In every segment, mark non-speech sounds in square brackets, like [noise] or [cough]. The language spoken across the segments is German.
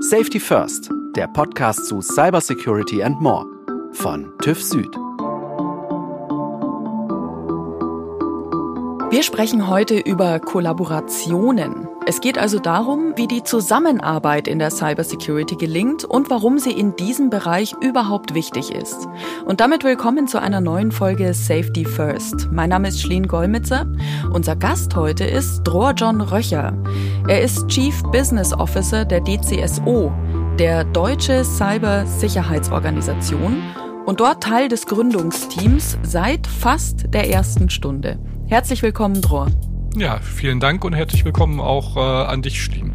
Safety First, der Podcast zu Cybersecurity and More von TÜV Süd. Wir sprechen heute über Kollaborationen. Es geht also darum, wie die Zusammenarbeit in der Cybersecurity gelingt und warum sie in diesem Bereich überhaupt wichtig ist. Und damit willkommen zu einer neuen Folge Safety First. Mein Name ist Schleen Golmitzer. Unser Gast heute ist Dror John Röcher. Er ist Chief Business Officer der DCSO, der Deutsche Cybersicherheitsorganisation und dort Teil des Gründungsteams seit fast der ersten Stunde. Herzlich willkommen, Dror. Ja, vielen Dank und herzlich willkommen auch äh, an dich, Schlien.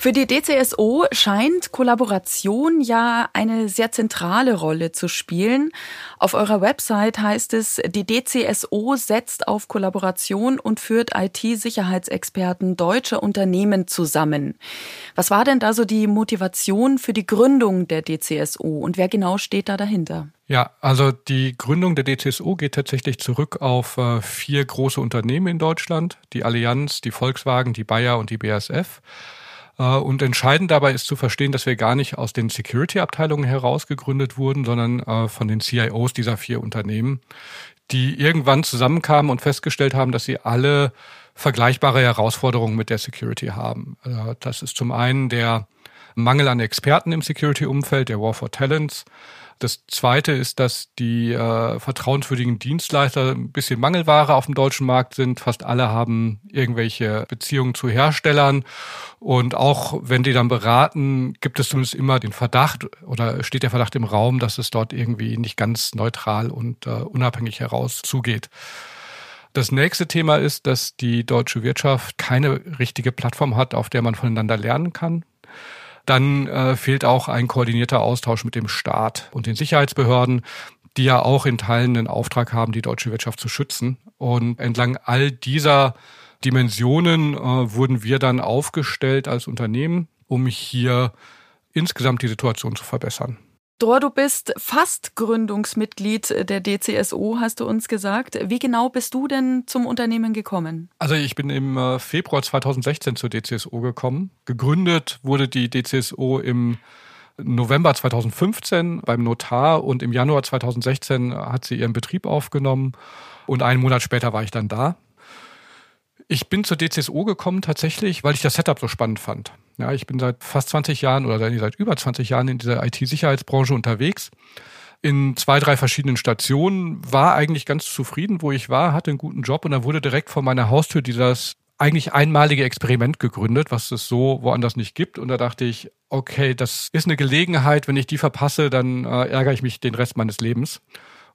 Für die DCSO scheint Kollaboration ja eine sehr zentrale Rolle zu spielen. Auf eurer Website heißt es, die DCSO setzt auf Kollaboration und führt IT-Sicherheitsexperten deutscher Unternehmen zusammen. Was war denn da so die Motivation für die Gründung der DCSO und wer genau steht da dahinter? Ja, also die Gründung der DCSO geht tatsächlich zurück auf äh, vier große Unternehmen in Deutschland, die Allianz, die Volkswagen, die Bayer und die BASF. Äh, und entscheidend dabei ist zu verstehen, dass wir gar nicht aus den Security-Abteilungen heraus gegründet wurden, sondern äh, von den CIOs dieser vier Unternehmen, die irgendwann zusammenkamen und festgestellt haben, dass sie alle vergleichbare Herausforderungen mit der Security haben. Äh, das ist zum einen der Mangel an Experten im Security-Umfeld, der War for Talents. Das Zweite ist, dass die äh, vertrauenswürdigen Dienstleister ein bisschen Mangelware auf dem deutschen Markt sind. Fast alle haben irgendwelche Beziehungen zu Herstellern. Und auch wenn die dann beraten, gibt es zumindest immer den Verdacht oder steht der Verdacht im Raum, dass es dort irgendwie nicht ganz neutral und äh, unabhängig heraus zugeht. Das nächste Thema ist, dass die deutsche Wirtschaft keine richtige Plattform hat, auf der man voneinander lernen kann. Dann äh, fehlt auch ein koordinierter Austausch mit dem Staat und den Sicherheitsbehörden, die ja auch in Teilen den Auftrag haben, die deutsche Wirtschaft zu schützen. Und entlang all dieser Dimensionen äh, wurden wir dann aufgestellt als Unternehmen, um hier insgesamt die Situation zu verbessern. Dor, du bist fast Gründungsmitglied der DCSO, hast du uns gesagt. Wie genau bist du denn zum Unternehmen gekommen? Also ich bin im äh, Februar 2016 zur DCSO gekommen. Gegründet wurde die DCSO im November 2015 beim Notar und im Januar 2016 hat sie ihren Betrieb aufgenommen und einen Monat später war ich dann da. Ich bin zur DCSO gekommen tatsächlich, weil ich das Setup so spannend fand. Ja, ich bin seit fast 20 Jahren oder seit über 20 Jahren in dieser IT-Sicherheitsbranche unterwegs. In zwei, drei verschiedenen Stationen, war eigentlich ganz zufrieden, wo ich war, hatte einen guten Job und dann wurde direkt vor meiner Haustür dieses eigentlich einmalige Experiment gegründet, was es so woanders nicht gibt. Und da dachte ich, okay, das ist eine Gelegenheit, wenn ich die verpasse, dann äh, ärgere ich mich den Rest meines Lebens.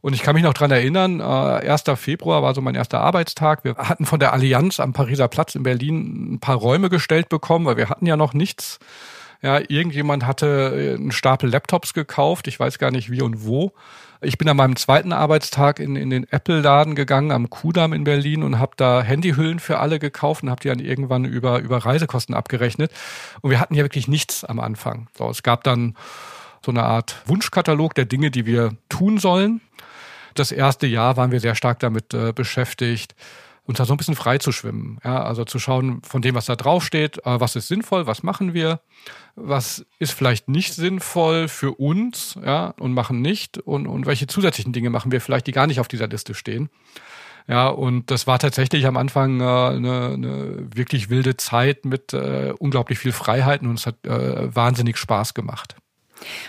Und ich kann mich noch dran erinnern, äh, 1. Februar war so mein erster Arbeitstag. Wir hatten von der Allianz am Pariser Platz in Berlin ein paar Räume gestellt bekommen, weil wir hatten ja noch nichts. Ja, irgendjemand hatte äh, einen Stapel Laptops gekauft, ich weiß gar nicht wie und wo. Ich bin an meinem zweiten Arbeitstag in, in den Apple-Laden gegangen am Kudamm in Berlin und habe da Handyhüllen für alle gekauft und habe die dann irgendwann über, über Reisekosten abgerechnet. Und wir hatten ja wirklich nichts am Anfang. So, es gab dann so eine Art Wunschkatalog der Dinge, die wir tun sollen. Das erste Jahr waren wir sehr stark damit äh, beschäftigt, uns da so ein bisschen frei zu schwimmen. Ja, also zu schauen von dem, was da draufsteht, äh, was ist sinnvoll, was machen wir, was ist vielleicht nicht sinnvoll für uns, ja, und machen nicht und, und welche zusätzlichen Dinge machen wir vielleicht, die gar nicht auf dieser Liste stehen. Ja, und das war tatsächlich am Anfang äh, eine, eine wirklich wilde Zeit mit äh, unglaublich viel Freiheiten und es hat äh, wahnsinnig Spaß gemacht.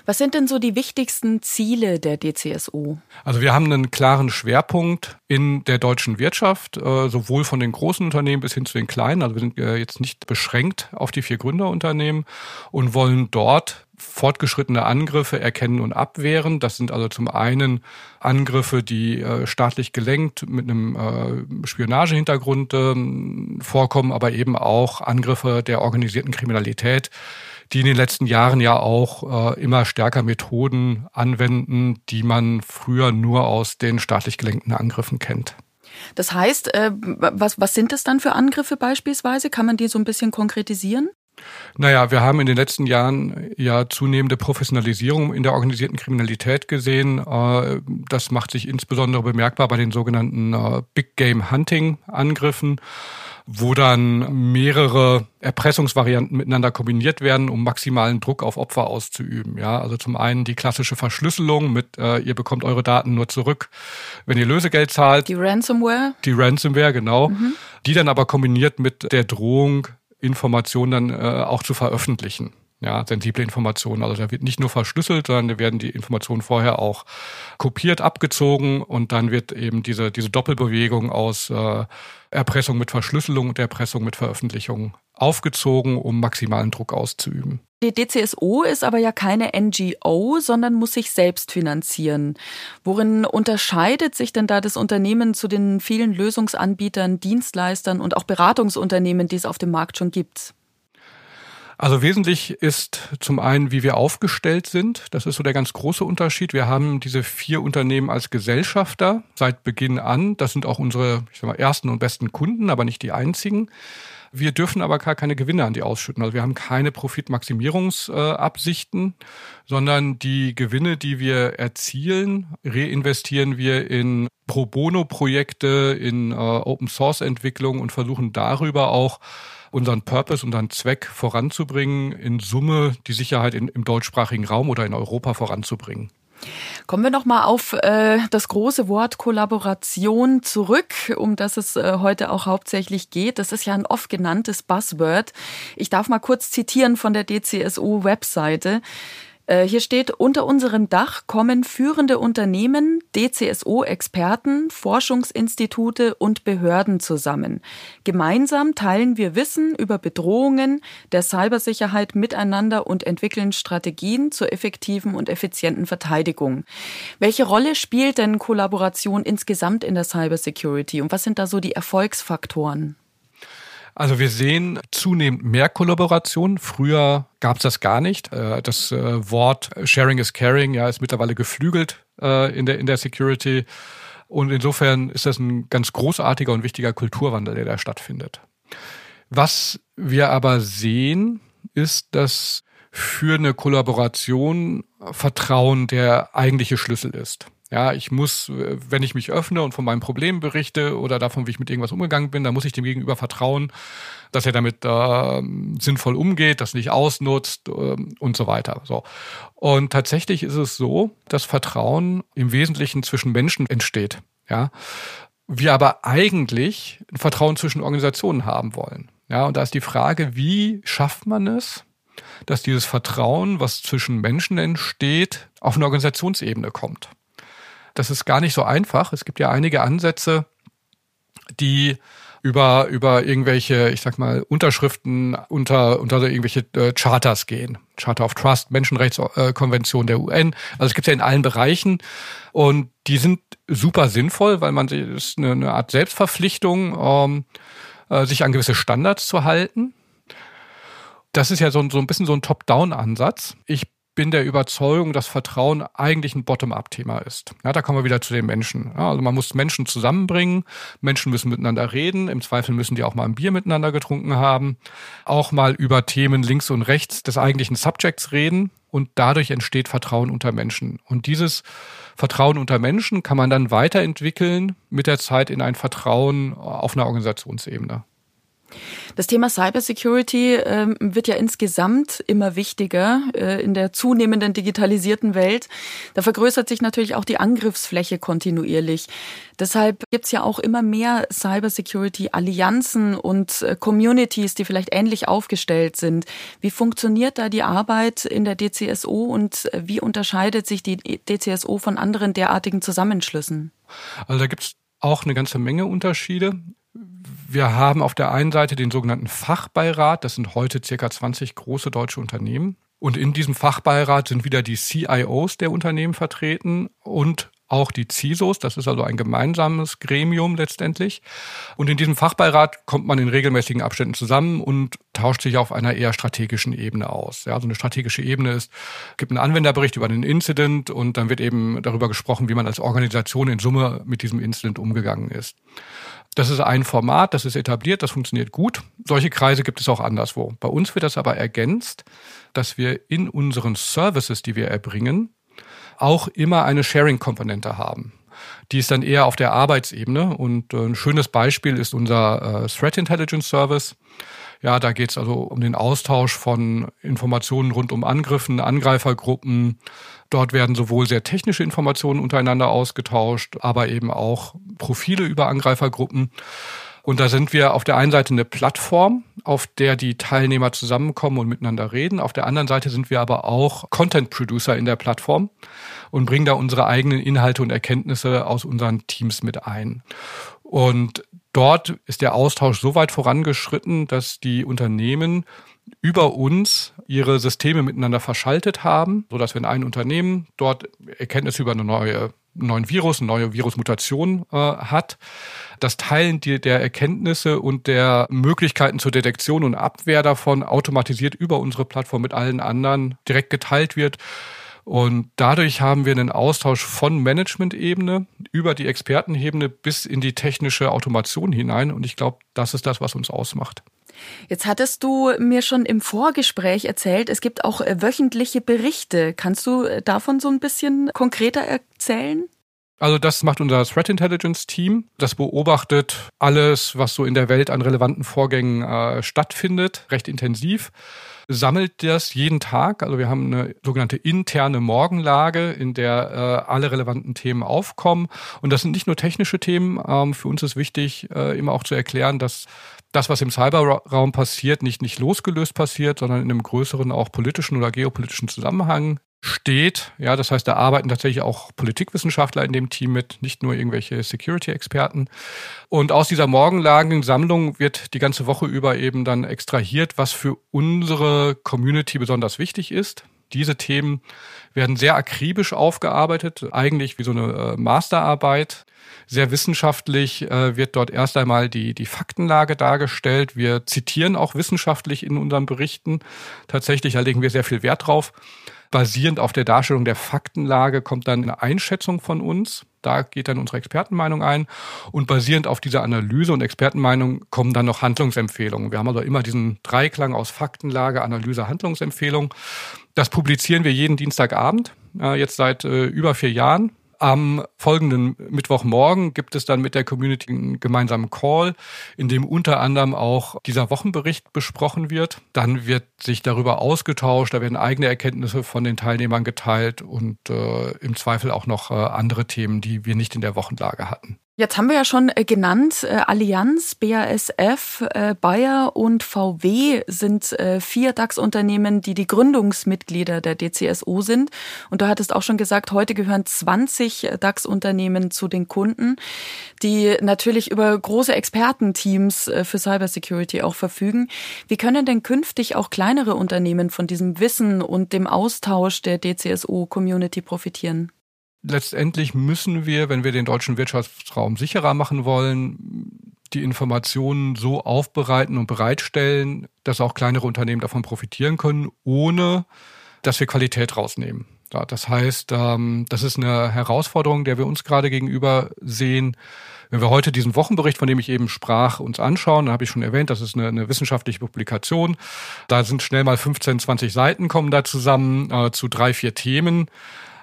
Was sind denn so die wichtigsten Ziele der DCSU? Also wir haben einen klaren Schwerpunkt in der deutschen Wirtschaft, äh, sowohl von den großen Unternehmen bis hin zu den kleinen. Also wir sind äh, jetzt nicht beschränkt auf die vier Gründerunternehmen und wollen dort fortgeschrittene Angriffe erkennen und abwehren. Das sind also zum einen Angriffe, die äh, staatlich gelenkt mit einem Spionagehintergrund äh, vorkommen, aber eben auch Angriffe der organisierten Kriminalität, die in den letzten Jahren ja auch äh, immer stärker Methoden anwenden, die man früher nur aus den staatlich gelenkten Angriffen kennt. Das heißt, äh, was, was sind es dann für Angriffe beispielsweise? Kann man die so ein bisschen konkretisieren? Naja, wir haben in den letzten Jahren ja zunehmende Professionalisierung in der organisierten Kriminalität gesehen. Äh, das macht sich insbesondere bemerkbar bei den sogenannten äh, Big Game Hunting Angriffen. Wo dann mehrere Erpressungsvarianten miteinander kombiniert werden, um maximalen Druck auf Opfer auszuüben. Ja, also zum einen die klassische Verschlüsselung mit äh, ihr bekommt eure Daten nur zurück, wenn ihr Lösegeld zahlt. Die Ransomware. Die Ransomware, genau. Mhm. Die dann aber kombiniert mit der Drohung, Informationen dann äh, auch zu veröffentlichen ja, sensible Informationen. Also da wird nicht nur verschlüsselt, sondern da werden die Informationen vorher auch kopiert, abgezogen und dann wird eben diese, diese Doppelbewegung aus äh, Erpressung mit Verschlüsselung und Erpressung mit Veröffentlichung aufgezogen, um maximalen Druck auszuüben. Die DCSO ist aber ja keine NGO, sondern muss sich selbst finanzieren. Worin unterscheidet sich denn da das Unternehmen zu den vielen Lösungsanbietern, Dienstleistern und auch Beratungsunternehmen, die es auf dem Markt schon gibt? Also wesentlich ist zum einen, wie wir aufgestellt sind. Das ist so der ganz große Unterschied. Wir haben diese vier Unternehmen als Gesellschafter seit Beginn an. Das sind auch unsere ich sag mal, ersten und besten Kunden, aber nicht die einzigen. Wir dürfen aber gar keine Gewinne an die ausschütten. Also wir haben keine Profitmaximierungsabsichten, sondern die Gewinne, die wir erzielen, reinvestieren wir in Pro Bono-Projekte, in äh, Open-Source-Entwicklung und versuchen darüber auch unseren Purpose, unseren Zweck voranzubringen, in Summe die Sicherheit in, im deutschsprachigen Raum oder in Europa voranzubringen. Kommen wir noch mal auf äh, das große Wort Kollaboration zurück, um das es äh, heute auch hauptsächlich geht. Das ist ja ein oft genanntes Buzzword. Ich darf mal kurz zitieren von der DCSU-Webseite. Äh, hier steht, unter unserem Dach kommen führende Unternehmen, DCSO-Experten, Forschungsinstitute und Behörden zusammen. Gemeinsam teilen wir Wissen über Bedrohungen der Cybersicherheit miteinander und entwickeln Strategien zur effektiven und effizienten Verteidigung. Welche Rolle spielt denn Kollaboration insgesamt in der Cybersecurity und was sind da so die Erfolgsfaktoren? Also wir sehen zunehmend mehr Kollaboration. Früher gab es das gar nicht. Äh, das äh, Wort Sharing is Caring ja, ist mittlerweile geflügelt äh, in der, in der Security. Und insofern ist das ein ganz großartiger und wichtiger Kulturwandel, der da stattfindet. Was wir aber sehen, ist, dass für eine Kollaboration Vertrauen der eigentliche Schlüssel ist. Ja, ich muss, wenn ich mich öffne und von meinem Problem berichte oder davon, wie ich mit irgendwas umgegangen bin, dann muss ich dem Gegenüber vertrauen, dass er damit äh, sinnvoll umgeht, das nicht ausnutzt äh, und so weiter. So. Und tatsächlich ist es so, dass Vertrauen im Wesentlichen zwischen Menschen entsteht. Ja, wir aber eigentlich ein Vertrauen zwischen Organisationen haben wollen. Ja, und da ist die Frage, wie schafft man es, dass dieses Vertrauen, was zwischen Menschen entsteht, auf eine Organisationsebene kommt. Das ist gar nicht so einfach. Es gibt ja einige Ansätze, die über, über irgendwelche, ich sag mal, Unterschriften unter, unter irgendwelche äh, Charters gehen. Charter of Trust, Menschenrechtskonvention der UN. Also es gibt ja in allen Bereichen. Und die sind super sinnvoll, weil man es ist eine, eine Art Selbstverpflichtung, ähm, äh, sich an gewisse Standards zu halten. Das ist ja so, so ein bisschen so ein Top-Down-Ansatz. Ich bin der Überzeugung, dass Vertrauen eigentlich ein Bottom-up-Thema ist. Ja, da kommen wir wieder zu den Menschen. Ja, also man muss Menschen zusammenbringen, Menschen müssen miteinander reden, im Zweifel müssen die auch mal ein Bier miteinander getrunken haben, auch mal über Themen links und rechts des eigentlichen Subjects reden und dadurch entsteht Vertrauen unter Menschen. Und dieses Vertrauen unter Menschen kann man dann weiterentwickeln mit der Zeit in ein Vertrauen auf einer Organisationsebene. Das Thema Cybersecurity äh, wird ja insgesamt immer wichtiger äh, in der zunehmenden digitalisierten Welt. Da vergrößert sich natürlich auch die Angriffsfläche kontinuierlich. Deshalb gibt's ja auch immer mehr Cybersecurity-Allianzen und äh, Communities, die vielleicht ähnlich aufgestellt sind. Wie funktioniert da die Arbeit in der DCSO und äh, wie unterscheidet sich die DCSO von anderen derartigen Zusammenschlüssen? Also da gibt's auch eine ganze Menge Unterschiede. Wir haben auf der einen Seite den sogenannten Fachbeirat, das sind heute circa 20 große deutsche Unternehmen. Und in diesem Fachbeirat sind wieder die CIOs der Unternehmen vertreten und auch die CISOs, das ist also ein gemeinsames Gremium letztendlich. Und in diesem Fachbeirat kommt man in regelmäßigen Abständen zusammen und tauscht sich auf einer eher strategischen Ebene aus. Ja, so eine strategische Ebene ist, gibt einen Anwenderbericht über einen Incident und dann wird eben darüber gesprochen, wie man als Organisation in Summe mit diesem Incident umgegangen ist. Das ist ein Format, das ist etabliert, das funktioniert gut. Solche Kreise gibt es auch anderswo. Bei uns wird das aber ergänzt, dass wir in unseren Services, die wir erbringen, auch immer eine Sharing-Komponente haben. die ist dann eher auf der Arbeitsebene. Und äh, ein schönes Beispiel ist unser äh, Threat Intelligence Service. Ja, da geht es also um den Austausch von Informationen rund um Angriffen, Angreifergruppen. Dort werden sowohl sehr technische Informationen untereinander ausgetauscht, aber eben auch Profile über Angreifergruppen. Und da sind wir auf der einen Seite eine Plattform, auf der die Teilnehmer zusammenkommen und miteinander reden. Auf der anderen Seite sind wir aber auch Content Producer in der Plattform und bringen da unsere eigenen Inhalte und Erkenntnisse aus unseren Teams mit ein. Und dort ist der Austausch so weit vorangeschritten, dass die Unternehmen über uns ihre Systeme miteinander verschaltet haben, so dass wenn ein Unternehmen dort Erkenntnisse über eine neue neuen Virus, eine neue Virusmutation äh, hat. Das Teilen der Erkenntnisse und der Möglichkeiten zur Detektion und Abwehr davon automatisiert über unsere Plattform mit allen anderen direkt geteilt wird. Und dadurch haben wir einen Austausch von Management-Ebene über die Expertenebene bis in die technische Automation hinein. Und ich glaube, das ist das, was uns ausmacht. Jetzt hattest du mir schon im Vorgespräch erzählt, es gibt auch äh, wöchentliche Berichte. Kannst du äh, davon so ein bisschen konkreter erzählen? Also das macht unser Threat Intelligence Team. Das beobachtet alles, was so in der Welt an relevanten Vorgängen äh, stattfindet, recht intensiv sammelt das jeden Tag. Also wir haben eine sogenannte interne Morgenlage, in der äh, alle relevanten Themen aufkommen. Und das sind nicht nur technische Themen. Ähm, für uns ist wichtig, äh, immer auch zu erklären, dass das, was im Cyberraum passiert, nicht, nicht losgelöst passiert, sondern in einem größeren auch politischen oder geopolitischen Zusammenhang steht. Ja, das heißt, da arbeiten tatsächlich auch Politikwissenschaftler in dem Team mit, nicht nur irgendwelche Security-Experten. Und aus dieser Morgenlagensammlung wird die ganze Woche über eben dann extrahiert, was für unsere Community besonders wichtig ist. Diese Themen werden sehr akribisch aufgearbeitet, eigentlich wie so eine äh, Masterarbeit. Sehr wissenschaftlich äh, wird dort erst einmal die, die Faktenlage dargestellt. Wir zitieren auch wissenschaftlich in unseren Berichten. Tatsächlich, da legen wir sehr viel Wert drauf. Basierend auf der Darstellung der Faktenlage kommt dann eine Einschätzung von uns. Da geht dann unsere Expertenmeinung ein. Und basierend auf dieser Analyse und Expertenmeinung kommen dann noch Handlungsempfehlungen. Wir haben also immer diesen Dreiklang aus Faktenlage, Analyse, Handlungsempfehlung. Das publizieren wir jeden Dienstagabend, äh, jetzt seit äh, über vier Jahren. Am folgenden Mittwochmorgen gibt es dann mit der Community einen gemeinsamen Call, in dem unter anderem auch dieser Wochenbericht besprochen wird. Dann wird sich darüber ausgetauscht, da werden eigene Erkenntnisse von den Teilnehmern geteilt und äh, im Zweifel auch noch äh, andere Themen, die wir nicht in der Wochenlage hatten. Jetzt haben wir ja schon äh, genannt, äh, Allianz, BASF, äh, Bayer und VW sind vier DAX-Unternehmen, die die Gründungsmitglieder der DCSO sind. Und du hattest auch schon gesagt, heute gehören 20 DAX-Unternehmen zu den Kunden, die natürlich über große Expertenteams für Cybersecurity auch verfügen. Wie können denn künftig auch kleinere Unternehmen von diesem Wissen und dem Austausch der DCSO-Community profitieren? Letztendlich müssen wir, wenn wir den deutschen Wirtschaftsraum sicherer machen wollen, die Informationen so aufbereiten und bereitstellen, dass auch kleinere Unternehmen davon profitieren können, ohne dass wir Qualität rausnehmen. Das heißt, ähm, das ist eine Herausforderung, der wir uns gerade gegenüber sehen. Wenn wir heute diesen Wochenbericht, von dem ich eben sprach, uns anschauen, dann habe ich schon erwähnt, das ist eine, eine wissenschaftliche Publikation. Da sind schnell mal 15, 20 Seiten kommen da zusammen äh, zu drei, vier Themen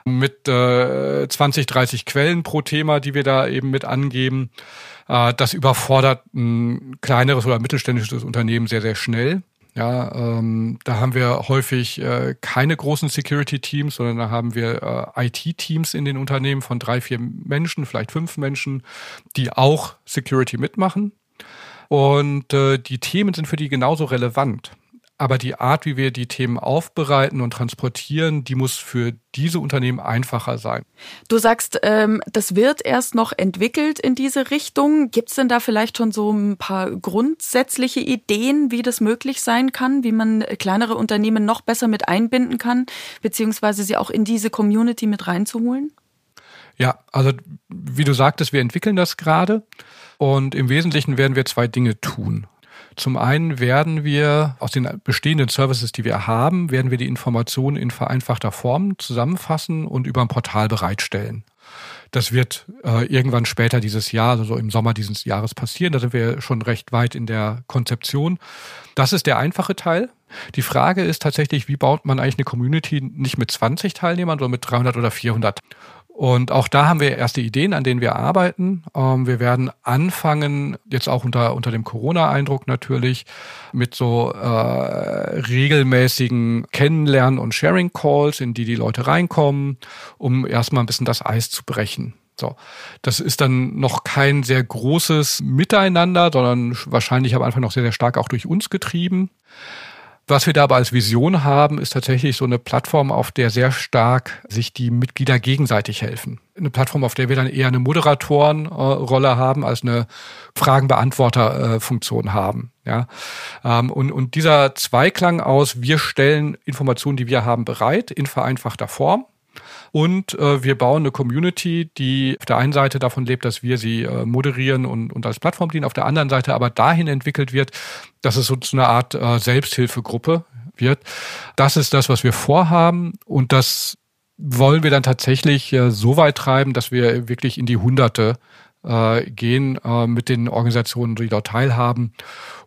mit äh, 20, 30 Quellen pro Thema, die wir da eben mit angeben. Äh, das überfordert ein kleineres oder mittelständisches Unternehmen sehr, sehr schnell. Ja, ähm, da haben wir häufig äh, keine großen Security-Teams, sondern da haben wir äh, IT-Teams in den Unternehmen von drei, vier Menschen, vielleicht fünf Menschen, die auch Security mitmachen. Und äh, die Themen sind für die genauso relevant. Aber die Art, wie wir die Themen aufbereiten und transportieren, die muss für diese Unternehmen einfacher sein. Du sagst, ähm, das wird erst noch entwickelt in diese Richtung. Gibt es denn da vielleicht schon so ein paar grundsätzliche Ideen, wie das möglich sein kann, wie man kleinere Unternehmen noch besser mit einbinden kann, beziehungsweise sie auch in diese Community mit reinzuholen? Ja, also wie du sagtest, wir entwickeln das gerade. Und im Wesentlichen werden wir zwei Dinge tun. Zum einen werden wir aus den bestehenden Services, die wir haben, werden wir die Informationen in vereinfachter Form zusammenfassen und über ein Portal bereitstellen. Das wird äh, irgendwann später dieses Jahr, also im Sommer dieses Jahres passieren. Da sind wir schon recht weit in der Konzeption. Das ist der einfache Teil. Die Frage ist tatsächlich, wie baut man eigentlich eine Community nicht mit 20 Teilnehmern, sondern mit 300 oder 400? Und auch da haben wir erste Ideen, an denen wir arbeiten. Ähm, wir werden anfangen, jetzt auch unter, unter dem Corona-Eindruck natürlich, mit so äh, regelmäßigen Kennenlernen- und Sharing-Calls, in die die Leute reinkommen, um erstmal ein bisschen das Eis zu brechen. So, das ist dann noch kein sehr großes Miteinander, sondern wahrscheinlich am Anfang noch sehr, sehr stark auch durch uns getrieben. Was wir da aber als Vision haben, ist tatsächlich so eine Plattform, auf der sehr stark sich die Mitglieder gegenseitig helfen. Eine Plattform, auf der wir dann eher eine Moderatorenrolle haben als eine Fragenbeantworterfunktion haben. Ja, ähm, und, und dieser Zweiklang aus, wir stellen Informationen, die wir haben, bereit in vereinfachter Form und äh, wir bauen eine Community, die auf der einen Seite davon lebt, dass wir sie äh, moderieren und, und als Plattform dienen, auf der anderen Seite aber dahin entwickelt wird, dass es so zu einer Art äh, Selbsthilfegruppe wird. Das ist das, was wir vorhaben und das wollen wir dann tatsächlich äh, so weit treiben, dass wir wirklich in die Hunderte äh, gehen äh, mit den Organisationen, die dort teilhaben.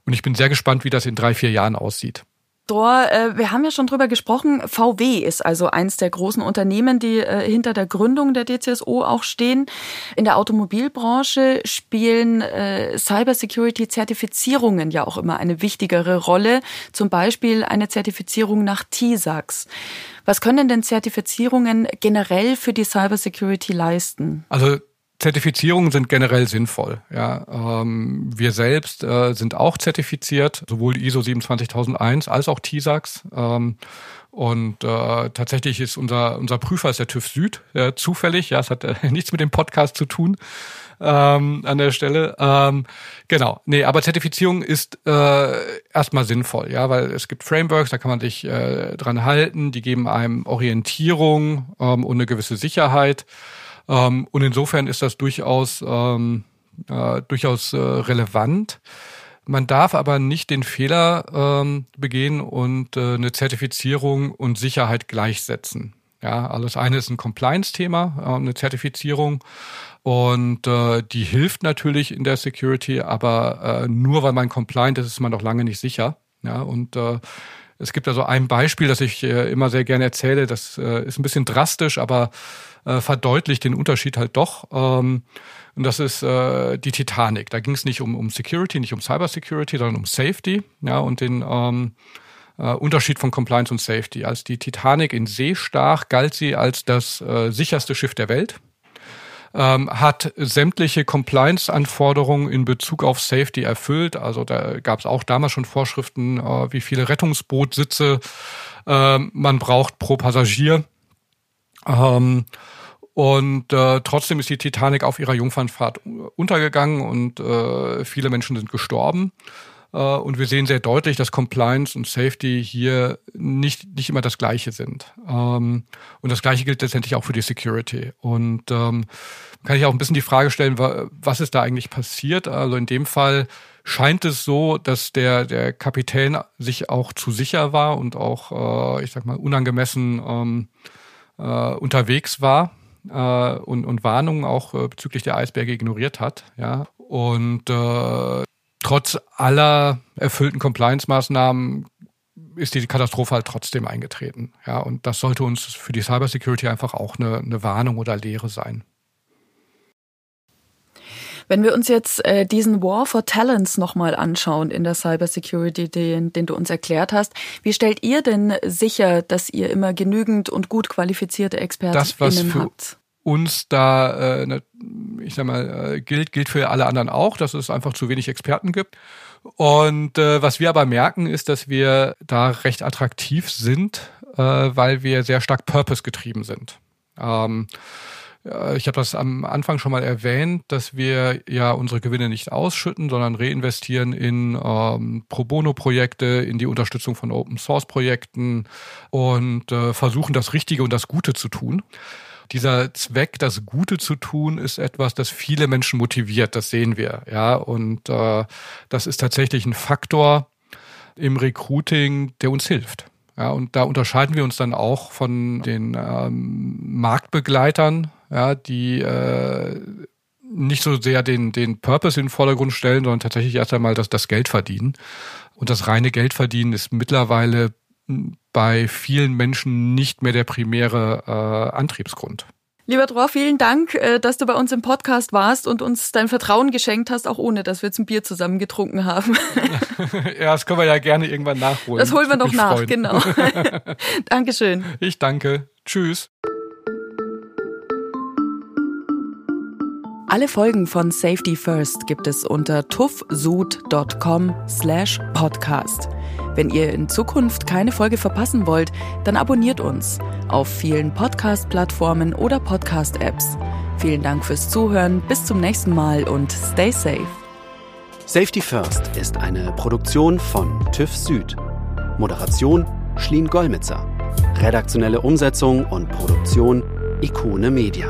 Und ich bin sehr gespannt, wie das in drei, vier Jahren aussieht. Dor, äh, wir haben ja schon drüber gesprochen. VW ist also eins der großen Unternehmen, die äh, hinter der Gründung der DCSO auch stehen. In der Automobilbranche spielen äh, Cybersecurity-Zertifizierungen ja auch immer eine wichtigere Rolle. Zum Beispiel eine Zertifizierung nach TISAX. Was können denn Zertifizierungen generell für die Cybersecurity leisten? Also Zertifizierungen sind generell sinnvoll. Ja, ähm, wir selbst äh, sind auch zertifiziert, sowohl ISO 27001 als auch TISAX. Ähm, und äh, tatsächlich ist unser unser Prüfer ist der TÜV Süd, äh, zufällig. Ja, es hat äh, [laughs] nichts mit dem Podcast zu tun ähm, an der Stelle. Ähm, genau, nee, aber Zertifizierung ist äh, erstmal sinnvoll, ja, weil es gibt Frameworks, da kann man sich äh, dran halten, die geben einem Orientierung ähm, und eine gewisse Sicherheit. Ähm, und insofern ist das durchaus, ähm, äh, durchaus äh, relevant. Man darf aber nicht den Fehler ähm, begehen und äh, eine Zertifizierung und Sicherheit gleichsetzen. Ja, alles eine ist ein Compliance-Thema, äh, eine Zertifizierung. Und äh, die hilft natürlich in der Security, aber äh, nur weil man compliant ist, ist man noch lange nicht sicher. Ja, und äh, es gibt also ein Beispiel, das ich äh, immer sehr gerne erzähle. Das äh, ist ein bisschen drastisch, aber äh, verdeutlicht den Unterschied halt doch. Ähm, und das ist äh, die Titanic. Da ging es nicht um, um Security, nicht um Cybersecurity, sondern um Safety. Ja, und den ähm, äh, Unterschied von Compliance und Safety. Als die Titanic in See stach, galt sie als das äh, sicherste Schiff der Welt. Ähm, hat sämtliche Compliance-Anforderungen in Bezug auf Safety erfüllt. Also da gab es auch damals schon Vorschriften, äh, wie viele Rettungsbootsitze äh, man braucht pro Passagier. Ähm, und äh, trotzdem ist die Titanic auf ihrer Jungfernfahrt untergegangen und äh, viele Menschen sind gestorben. Äh, und wir sehen sehr deutlich, dass Compliance und Safety hier nicht, nicht immer das Gleiche sind. Ähm, und das Gleiche gilt letztendlich auch für die Security. Und ähm, kann ich auch ein bisschen die Frage stellen, was ist da eigentlich passiert? Also in dem Fall scheint es so, dass der, der Kapitän sich auch zu sicher war und auch, äh, ich sag mal, unangemessen ähm, äh, unterwegs war äh, und, und Warnungen auch äh, bezüglich der Eisberge ignoriert hat. Ja. Und äh, trotz aller erfüllten Compliance-Maßnahmen ist die Katastrophe halt trotzdem eingetreten. Ja, und das sollte uns für die Cybersecurity einfach auch eine, eine Warnung oder Lehre sein. Wenn wir uns jetzt äh, diesen War for Talents nochmal anschauen in der Cybersecurity, den, den du uns erklärt hast, wie stellt ihr denn sicher, dass ihr immer genügend und gut qualifizierte Experten das, was für habt? Uns da, äh, ich sag mal, äh, gilt, gilt für alle anderen auch, dass es einfach zu wenig Experten gibt. Und äh, was wir aber merken, ist, dass wir da recht attraktiv sind, äh, weil wir sehr stark Purpose getrieben sind. Ähm, ich habe das am Anfang schon mal erwähnt, dass wir ja unsere Gewinne nicht ausschütten, sondern reinvestieren in ähm, Pro Bono-Projekte, in die Unterstützung von Open-Source-Projekten und äh, versuchen das Richtige und das Gute zu tun. Dieser Zweck, das Gute zu tun, ist etwas, das viele Menschen motiviert. Das sehen wir, ja. Und äh, das ist tatsächlich ein Faktor im Recruiting, der uns hilft. Ja, und da unterscheiden wir uns dann auch von den ähm, Marktbegleitern, ja, die äh, nicht so sehr den, den Purpose in den Vordergrund stellen, sondern tatsächlich erst einmal das, das Geld verdienen. Und das reine Geld verdienen ist mittlerweile bei vielen Menschen nicht mehr der primäre äh, Antriebsgrund. Lieber Dror, vielen Dank, äh, dass du bei uns im Podcast warst und uns dein Vertrauen geschenkt hast, auch ohne, dass wir jetzt ein Bier zusammen getrunken haben. [laughs] [laughs] ja, das können wir ja gerne irgendwann nachholen. Das holen wir noch nach, freuen. genau. [laughs] Dankeschön. Ich danke. Tschüss. Alle Folgen von Safety First gibt es unter tuffsud.com slash podcast. Wenn ihr in Zukunft keine Folge verpassen wollt, dann abonniert uns auf vielen Podcast-Plattformen oder Podcast-Apps. Vielen Dank fürs Zuhören, bis zum nächsten Mal und stay safe. Safety First ist eine Produktion von TÜV Süd. Moderation Schlien Gollmitzer. Redaktionelle Umsetzung und Produktion Ikone Media.